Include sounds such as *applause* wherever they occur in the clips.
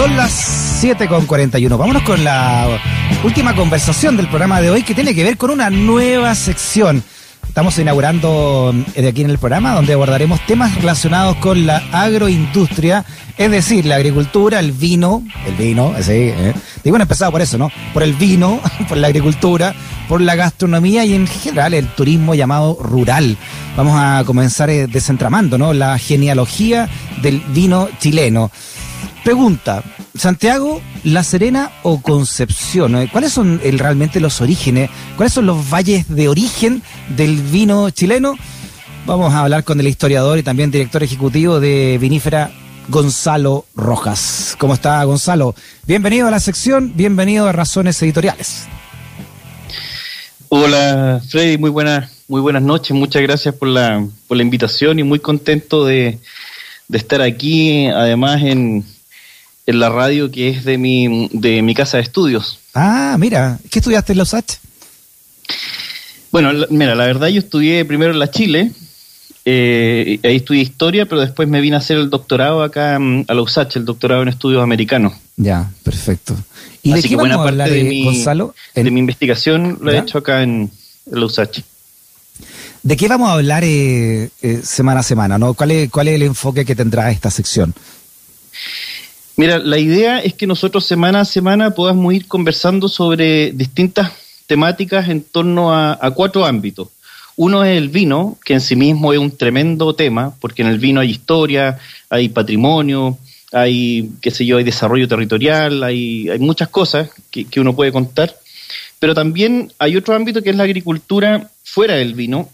Son las 7 con 41. Vámonos con la última conversación del programa de hoy que tiene que ver con una nueva sección. Estamos inaugurando de aquí en el programa donde abordaremos temas relacionados con la agroindustria, es decir, la agricultura, el vino, el vino, sí, ¿eh? digo, bueno, empezado por eso, ¿no? Por el vino, *laughs* por la agricultura, por la gastronomía y en general el turismo llamado rural. Vamos a comenzar eh, desentramando, ¿no? La genealogía del vino chileno. Pregunta, Santiago, La Serena o Concepción, ¿cuáles son realmente los orígenes? ¿Cuáles son los valles de origen del vino chileno? Vamos a hablar con el historiador y también director ejecutivo de Vinífera, Gonzalo Rojas. ¿Cómo está Gonzalo? Bienvenido a la sección, bienvenido a Razones Editoriales. Hola Freddy, muy buenas, muy buenas noches, muchas gracias por la, por la invitación y muy contento de, de estar aquí, además en, en la radio que es de mi, de mi casa de estudios. Ah, mira, ¿qué estudiaste en la USACH? Bueno, mira, la verdad yo estudié primero en la Chile, eh, ahí estudié historia, pero después me vine a hacer el doctorado acá mm, a la USACH, el doctorado en estudios americanos. Ya, perfecto. ¿Y de qué buena vamos parte a hablar, de, mi, Gonzalo? De mi investigación lo he hecho acá en, la USACH. ¿De qué vamos a hablar eh, eh, semana a semana? ¿no? ¿Cuál, es, ¿Cuál es el enfoque que tendrá esta sección? Mira, la idea es que nosotros semana a semana podamos ir conversando sobre distintas temáticas en torno a, cuatro ámbitos. Uno es el vino, que en sí mismo es un tremendo tema, porque en el vino hay historia, hay patrimonio, hay, qué sé yo, hay desarrollo territorial, hay, hay muchas cosas que, que uno puede contar. Pero también hay otro ámbito que es la agricultura fuera del vino,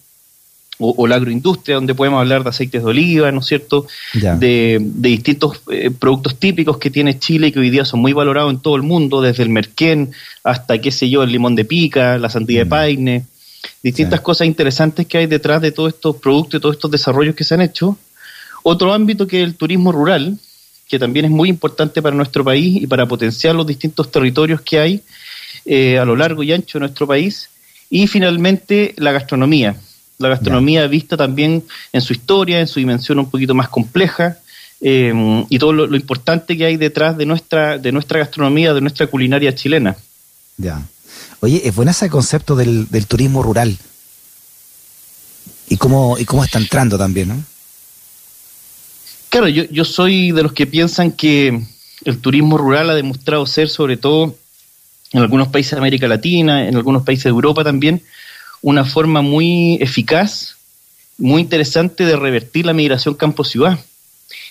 o, la agroindustria, donde podemos hablar de aceites de oliva, ¿no es cierto? De, distintos eh, productos típicos que tiene Chile y que hoy día son muy valorados en todo el mundo, desde el merquén hasta, qué sé yo, el limón de pica, la sandía de mm. paine, distintas cosas interesantes que hay detrás de todos estos productos y todos estos desarrollos que se han hecho. Otro ámbito que es el turismo rural, que también es muy importante para nuestro país y para potenciar los distintos territorios que hay eh, a lo largo y ancho de nuestro país. Y finalmente la gastronomía, la gastronomía vista también en su historia, en su dimensión un poquito más compleja, em, y todo lo, importante que hay detrás de nuestra, de nuestra gastronomía, de nuestra culinaria chilena. Ya. Oye, es bueno ese concepto del, turismo rural. Y cómo, y cómo está entrando también, ¿no? Claro, yo, yo soy de los que piensan que el turismo rural ha demostrado ser, sobre todo en algunos países de América Latina, en algunos países de Europa también, una forma muy eficaz, muy interesante de revertir la migración campo-ciudad,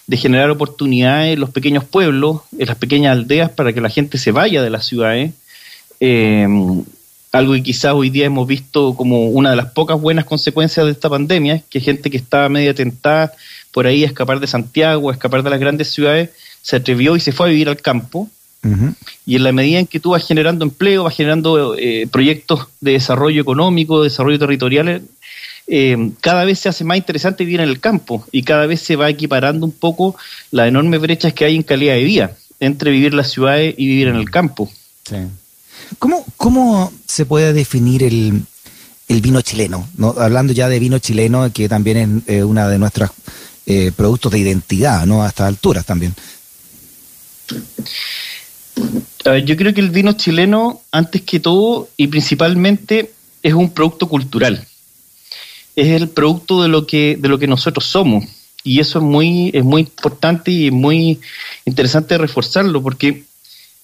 de generar oportunidades en los pequeños pueblos, en las pequeñas aldeas para que la gente se vaya de las ciudades. Eh, algo que quizás hoy día hemos visto como una de las pocas buenas consecuencias de esta pandemia, que gente que estaba media tentada por ahí a escapar de Santiago, a escapar de las grandes ciudades, se atrevió y se fue a vivir al campo y en la medida en que tú vas generando empleo, vas generando eh, proyectos de desarrollo económico, de desarrollo territorial, eh, cada vez se hace más interesante vivir en el campo y cada vez se va equiparando un poco las enormes brechas que hay en calidad de vida entre vivir en las ciudades y vivir en el campo. ¿Cómo, ¿Cómo se puede definir el, el vino chileno? ¿no? Hablando ya de vino chileno, que también es eh, una de nuestros productos de identidad, ¿no? A estas alturas también yo creo que el vino chileno, antes que todo y principalmente, es un producto cultural. Es el producto de lo que, de lo que nosotros somos. Y eso es muy, es muy importante y muy interesante reforzarlo, porque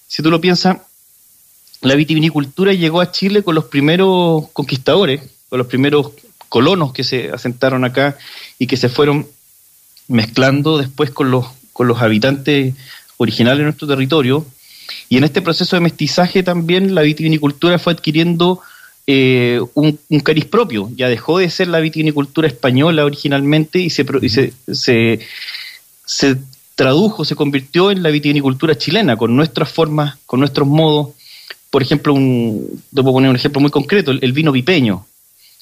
si tú lo piensas, la vitivinicultura llegó a Chile con los primeros conquistadores, con los primeros colonos que se asentaron acá y que se fueron mezclando después con los, con los habitantes originales de nuestro territorio y en este proceso de mestizaje también la vitivinicultura fue adquiriendo eh, un, cariz propio. Ya dejó de ser la vitivinicultura española originalmente y se, se, se, tradujo, se convirtió en la vitivinicultura chilena, con nuestras formas, con nuestros modos. Por ejemplo, un, te puedo poner un ejemplo muy concreto, el, vino pipeño.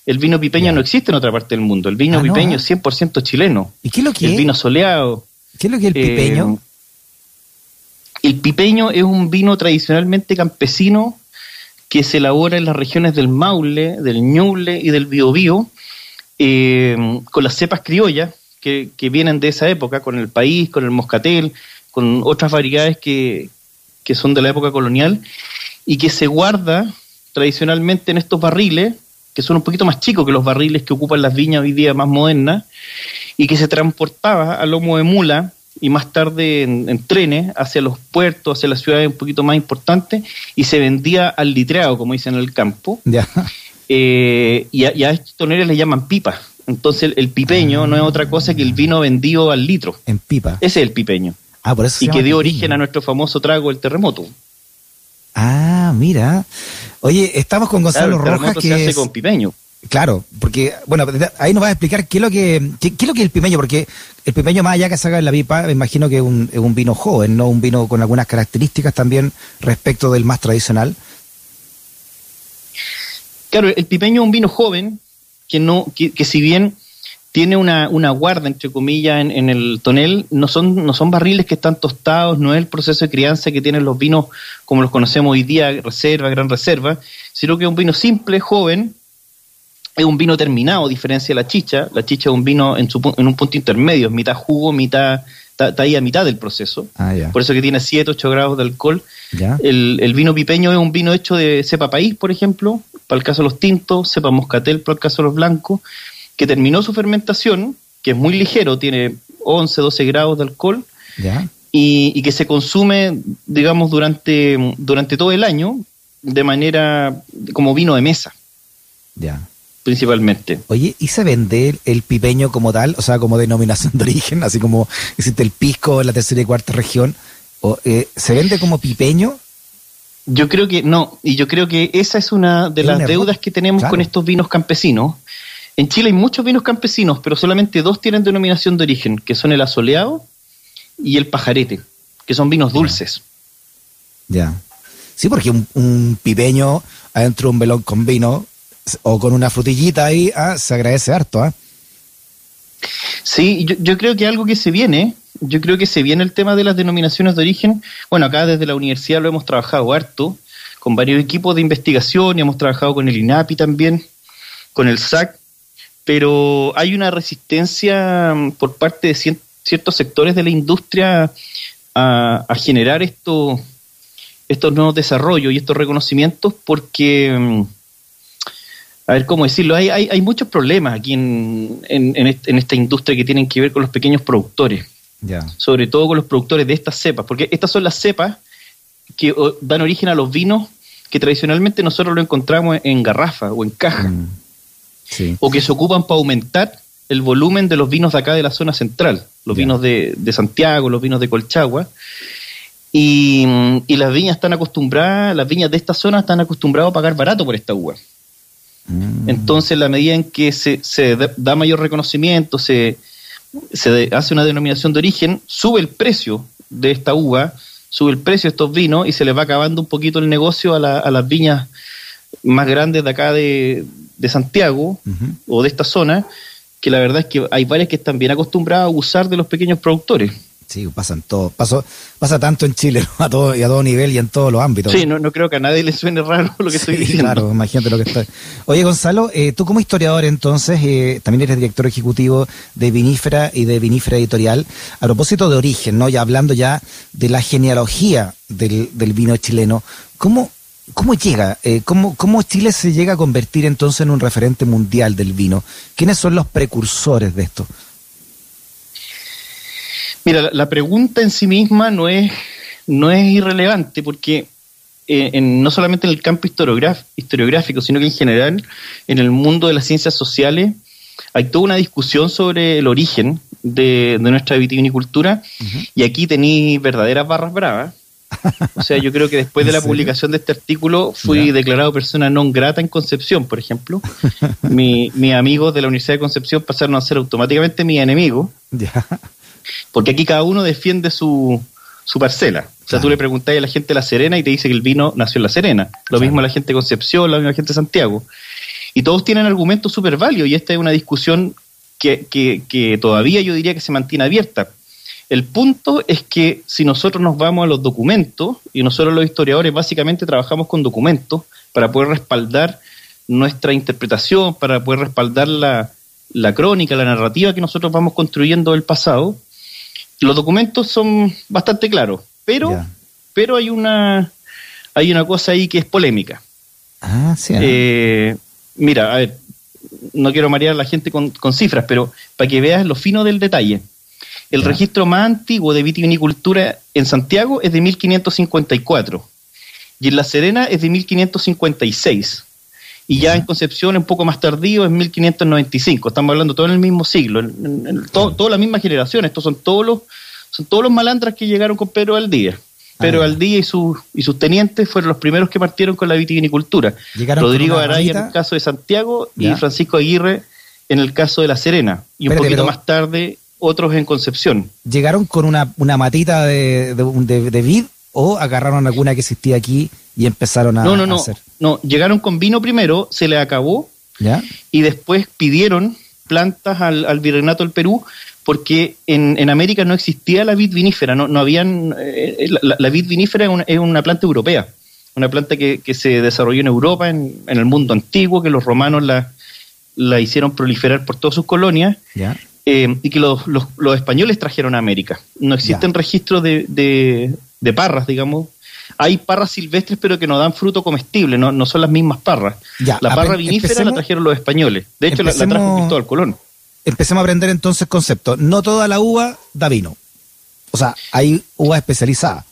El vino pipeño no existe en otra parte del mundo. El vino ah, pipeño es 100% chileno. ¿Y qué es lo que El vino soleado. ¿Qué es lo que es el pipeño? Eh, el pipeño es un vino tradicionalmente campesino que se elabora en las regiones del Maule, del Ñuble y del Biobío, eh, con las cepas criollas que, vienen de esa época, con el país, con el moscatel, con otras variedades que, que son de la época colonial y que se guarda tradicionalmente en estos barriles, que son un poquito más chicos que los barriles que ocupan las viñas hoy día más modernas, y que se transportaba a lomo de mula y más tarde en, trenes hacia los puertos, hacia las ciudades un poquito más importantes, y se vendía al litreado, como dicen en el campo. Eh, y, a, estos toneles le llaman pipa. Entonces el, pipeño no es otra cosa que el vino vendido al litro. En pipa. Ese es el pipeño. Ah, por eso y que dio origen a nuestro famoso trago, el terremoto. Ah, mira. Oye, estamos con Gonzalo el Rojas. que se hace con pipeño. Claro, porque, bueno, ahí nos va a explicar qué es lo que, qué, es lo que el pipeño, porque el pipeño más allá que saca en la pipa, me imagino que es un, es un vino joven, ¿no? Un vino con algunas características también respecto del más tradicional. Claro, el pipeño es un vino joven que no, que, que si bien tiene una, una guarda, entre comillas, en, en, el tonel. No son, no son barriles que están tostados, no es el proceso de crianza que tienen los vinos como los conocemos hoy día, reserva, gran reserva, sino que es un vino simple, joven. Es un vino terminado, a diferencia de la chicha. La chicha es un vino en, su, en un punto intermedio, mitad jugo, mitad está, ahí a mitad del proceso. Ah, por eso que tiene 7, 8 grados de alcohol. El, el, vino pipeño es un vino hecho de cepa país, por ejemplo, para el caso de los tintos, cepa moscatel para el caso de los blancos, que terminó su fermentación, que es muy ligero, tiene 11, 12 grados de alcohol, Y, que se consume, digamos, durante, durante todo el año de manera como vino de mesa. Ya. Principalmente. Oye, ¿y se vende el, pipeño como tal? O sea, como denominación de origen, así como existe el pisco en la tercera y cuarta región. O, eh, ¿Se vende como pipeño? Yo creo que no, y yo creo que esa es una de las deudas que tenemos con estos vinos campesinos, en Chile hay muchos vinos campesinos, pero solamente dos tienen denominación de origen, que son el asoleado y el pajarete, que son vinos dulces. Ya. Sí, porque un, pipeño adentro de un velón con vino o con una frutillita ahí, ah, se agradece harto, ¿ah? Sí, yo, yo, creo que algo que se viene, yo creo que se viene el tema de las denominaciones de origen. Bueno, acá desde la universidad lo hemos trabajado harto, con varios equipos de investigación y hemos trabajado con el INAPI también, con el SAC, pero hay una resistencia mm, por parte de ciertos sectores de la industria a, generar estos nuevos desarrollos y estos reconocimientos porque, mm, a ver cómo decirlo, hay, hay, muchos problemas aquí en, en, esta industria que tienen que ver con los pequeños productores, sobre todo con los productores de estas cepas, porque estas son las cepas que dan origen a los vinos que tradicionalmente nosotros lo encontramos en garrafa o en caja. Mm o que se ocupan para aumentar el volumen de los vinos de acá de la zona central, los vinos de, Santiago, los vinos de Colchagua. Y, las viñas están acostumbradas, las viñas de esta zona están acostumbradas a pagar barato por esta uva. Mm. Entonces, la medida en que se, da mayor reconocimiento, se, se hace una denominación de origen, sube el precio de esta uva, sube el precio de estos vinos y se les va acabando un poquito el negocio a, a las viñas más grandes de acá de, de Santiago o de esta zona, que la verdad es que hay varias que están bien acostumbradas a usar de los pequeños productores. Sí, pasan todo, pasó, pasa tanto en Chile, *laughs* a todo, y a todo nivel y en todos los ámbitos. Sí, no, no creo que a nadie le suene raro lo que estoy diciendo. Claro, imagínate lo que está. Oye, Gonzalo, eh, tú como historiador entonces, eh, también eres director ejecutivo de Vinífera y de Vinífera Editorial. A propósito de origen, ¿no? Ya hablando ya de la genealogía del, del vino chileno, ¿cómo, ¿Cómo llega? Eh, ¿cómo, ¿Cómo Chile se llega a convertir entonces en un referente mundial del vino? ¿Quiénes son los precursores de esto? Mira, la, pregunta en sí misma no es, no es irrelevante porque eh, no solamente en el campo historiográfico, sino que en general en el mundo de las ciencias sociales hay toda una discusión sobre el origen de, nuestra vitivinicultura y aquí tenéis verdaderas barras bravas. O sea, yo creo que después de la *laughs* publicación de este artículo fui declarado persona non grata en Concepción, por ejemplo. Mi, mis amigos de la Universidad de Concepción pasaron a ser automáticamente mis enemigos. Porque aquí cada uno defiende su, su parcela. O sea, tú le preguntas a la gente de La Serena y te dice que el vino nació en La Serena. Lo mismo la gente de Concepción, la misma gente de Santiago. Y todos tienen argumentos súper válidos y esta es una discusión que, que, que todavía yo diría que se mantiene abierta el punto es que si nosotros nos vamos a los documentos, y nosotros los historiadores básicamente trabajamos con documentos para poder respaldar nuestra interpretación, para poder respaldar la, crónica, la narrativa que nosotros vamos construyendo del pasado, los documentos son bastante claros, pero, pero hay una hay una cosa ahí que es polémica. Ah, sí. Eh, mira, a ver, no quiero marear a la gente con, cifras, pero para que veas lo fino del detalle. El registro más antiguo de vitivinicultura en Santiago es de 1554 y en La Serena es de 1556. Y ya en Concepción, un poco más tardío, es 1595. Estamos hablando todo en el mismo siglo, en, toda la misma generación. Estos son todos los, son todos los malandras que llegaron con Pedro Aldía. Pedro al Aldía y, sus y sus tenientes fueron los primeros que partieron con la vitivinicultura. Rodrigo Araya en el caso de Santiago y Francisco Aguirre en el caso de La Serena. Y un poquito más tarde otros en Concepción. ¿Llegaron con una, una matita de, de, vid o agarraron alguna que existía aquí y empezaron a, no, no, no, No, llegaron con vino primero, se le acabó ¿Ya? y después pidieron plantas al, al Virreinato del Perú porque en, en, América no existía la vid vinífera, no, no habían, eh, la, vid vinífera es una, planta europea, una planta que, que, se desarrolló en Europa, en, en, el mundo antiguo, que los romanos la, la hicieron proliferar por todas sus colonias, eh, y que los, los, los, españoles trajeron a América. No existen registros de, de, de, parras, digamos. Hay parras silvestres, pero que no dan fruto comestible, no, no son las mismas parras. la parra vinífera la trajeron los españoles. De hecho, la, la trajo Cristóbal Colón empecemos a aprender entonces concepto. No toda la uva da vino. O sea, hay uva especializada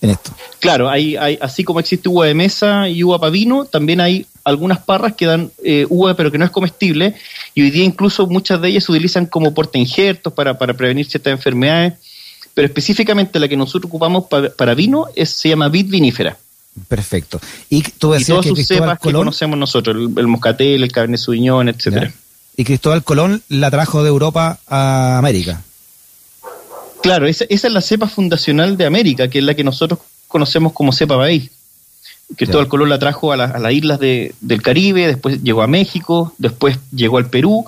en esto. Claro, hay, hay, así como existe uva de mesa y uva para vino, también hay algunas parras que dan eh, uva pero que no es comestible y hoy día incluso muchas de ellas se utilizan como portainjertos para, para prevenir ciertas enfermedades, pero específicamente la que nosotros ocupamos para, vino es, se llama vid vinífera. Perfecto. Y tú decías todas sus cepas que conocemos nosotros, el, moscatel, el cabernet sauvignon, etcétera y Cristóbal Colón la trajo de Europa a América. Claro, esa, es la cepa fundacional de América, que es la que nosotros conocemos como cepa maíz. Cristóbal Colón la trajo a, las islas del Caribe, después llegó a México, después llegó al Perú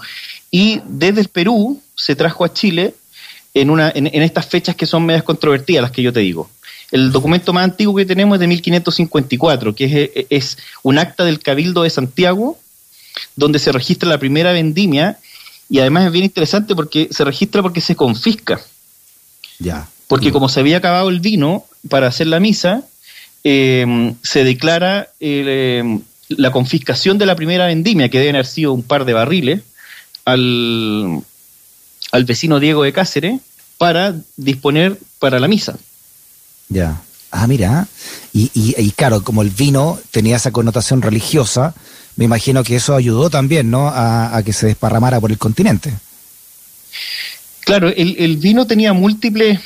y desde el Perú se trajo a Chile en, una, en, estas fechas que son medias controvertidas, las que yo te digo. El documento más antiguo que tenemos es de 1554, que es, es un acta del Cabildo de Santiago donde se registra la primera vendimia y además es bien interesante porque se registra porque se confisca. Ya. Porque como se había acabado el vino para hacer la misa, em, se declara em, la confiscación de la primera vendimia, que deben haber sido un par de barriles, al, al vecino Diego de Cáceres para disponer para la misa. Ya. Ah, mira. Y, y, y claro, como el vino tenía esa connotación religiosa, me imagino que eso ayudó también, ¿no? A, que se desparramara por el continente. Claro, el, vino tenía múltiples,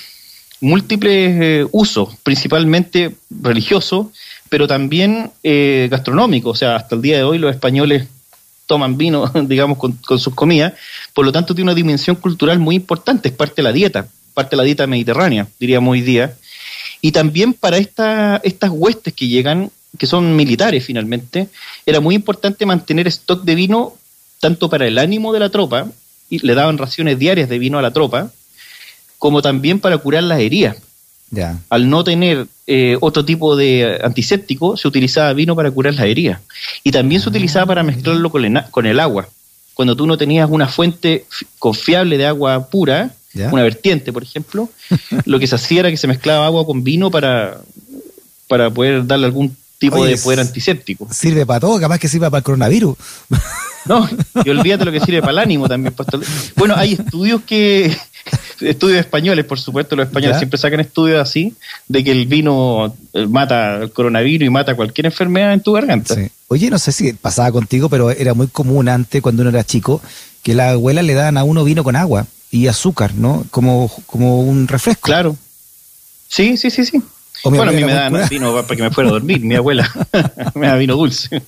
múltiples eh, usos, principalmente religiosos, pero también eh, gastronómicos. O sea, hasta el día de hoy los españoles toman vino, *laughs* digamos, con, sus comidas. Por lo tanto, tiene una dimensión cultural muy importante, es parte de la dieta, parte de la dieta mediterránea, diríamos hoy día. Y también para esta, estas huestes que llegan que son militares finalmente, era muy importante mantener stock de vino tanto para el ánimo de la tropa, y le daban raciones diarias de vino a la tropa, como también para curar las heridas. Al no tener eh, otro tipo de antiséptico, se utilizaba vino para curar las heridas. Y también se ah, utilizaba para mezclarlo con el, con el agua. Cuando tú no tenías una fuente confiable de agua pura, una vertiente, por ejemplo, *laughs* lo que se hacía era que se mezclaba agua con vino para, para poder darle algún tipo de poder antiséptico. Sirve para todo, capaz que sirva para el coronavirus. *laughs* No, y olvídate lo que sirve para el ánimo también. Bueno, hay estudios que, estudios españoles, por supuesto, los españoles siempre sacan estudios así, de que el vino eh, mata el coronavirus y mata cualquier enfermedad en tu garganta. Oye, no sé si pasaba contigo, pero era muy común antes, cuando uno era chico, que las abuelas le daban a uno vino con agua y azúcar, ¿no? Como, como un refresco. Claro. Sí, sí, sí, sí bueno, a mí me dan vino para que me fuera a dormir, mi abuela *laughs* me da vino dulce.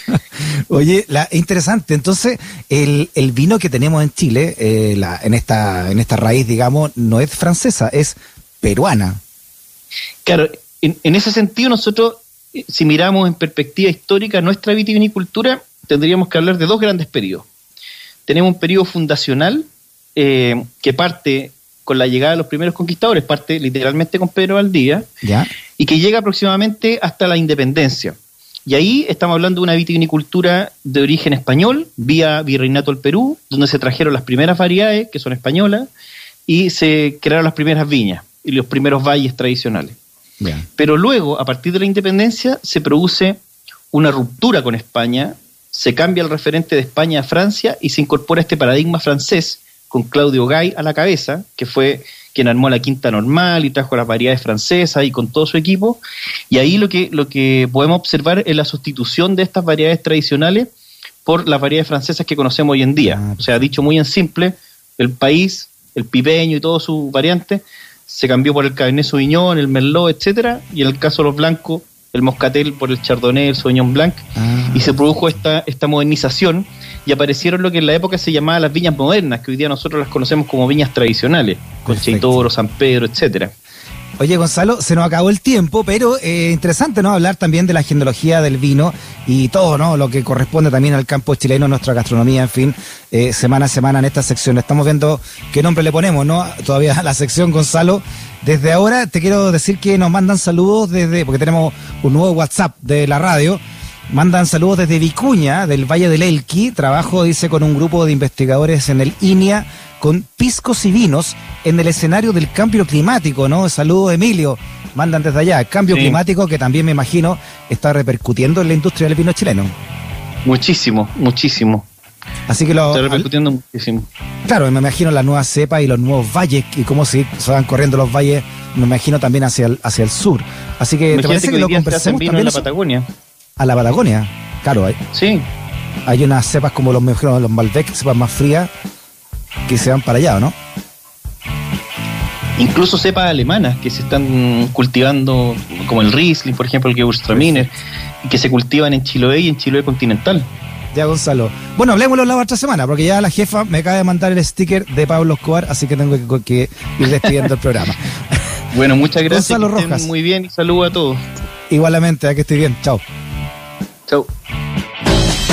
*laughs* Oye, la, interesante. Entonces, el, el, vino que tenemos en Chile, eh, la, en, esta, en esta raíz, digamos, no es francesa, es peruana. Claro, en, en ese sentido nosotros, eh, si miramos en perspectiva histórica nuestra vitivinicultura, tendríamos que hablar de dos grandes periodos. Tenemos un periodo fundacional eh, que parte con la llegada de los primeros conquistadores, parte literalmente con Pedro Valdía, y que llega aproximadamente hasta la independencia. Y ahí estamos hablando de una vitivinicultura de origen español, vía Virreinato del Perú, donde se trajeron las primeras variedades, que son españolas, y se crearon las primeras viñas y los primeros valles tradicionales. Pero luego, a partir de la independencia, se produce una ruptura con España, se cambia el referente de España a Francia y se incorpora este paradigma francés con Claudio Gay a la cabeza, que fue quien armó la quinta normal y trajo las variedades francesas y con todo su equipo. Y ahí lo que, lo que podemos observar es la sustitución de estas variedades tradicionales por las variedades francesas que conocemos hoy en día. Ah, o sea, dicho muy en simple, el país, el pipeño y todo su variante se cambió por el Cabernet Sauvignon, el Merlot, etcétera, y en el caso de los blancos, el Moscatel por el Chardonnay, el Sauvignon Blanc, ah. y se produjo esta, esta modernización y aparecieron lo que en la época se llamaba las viñas modernas, que hoy día nosotros las conocemos como viñas tradicionales, Concha y Toro, San Pedro, etcétera. Oye, Gonzalo, se nos acabó el tiempo, pero eh, interesante, ¿no? Hablar también de la genealogía del vino y todo, ¿no? Lo que corresponde también al campo chileno, nuestra gastronomía, en fin, eh, semana a semana en esta sección. Estamos viendo qué nombre le ponemos, ¿no? Todavía a la sección, Gonzalo. Desde ahora te quiero decir que nos mandan saludos desde, porque tenemos un nuevo WhatsApp de la radio. Mandan saludos desde Vicuña, del Valle del Elqui. Trabajo, dice, con un grupo de investigadores en el INIA con piscos y vinos en el escenario del cambio climático, ¿no? Saludos, Emilio. Mandan desde allá. Cambio climático que también me imagino está repercutiendo en la industria del vino chileno. Muchísimo, muchísimo. Así que lo. Está repercutiendo muchísimo. Claro, me imagino las nuevas cepas y los nuevos valles y cómo se, van corriendo los valles, me imagino también hacia el, hacia el sur. Así que, ¿te parece que, lo conversemos también? En la Patagonia. A la Patagonia, claro. Hay, sí. Hay unas cepas como los, los Malbec, cepas más frías, que se van para allá, ¿no? Incluso cepas alemanas que se están cultivando, como el Riesling, por ejemplo, el Gewürztraminer, que se cultivan en Chiloé y en Chiloé continental. Ya, Gonzalo. Bueno, hablemoslo la otra semana, porque ya la jefa me acaba de mandar el sticker de Pablo Escobar, así que tengo que, ir despidiendo el programa. *laughs* Bueno, muchas gracias. Gonzalo Rojas. Muy bien y saludo a todos. Igualmente, a que esté bien. Chao. Chao.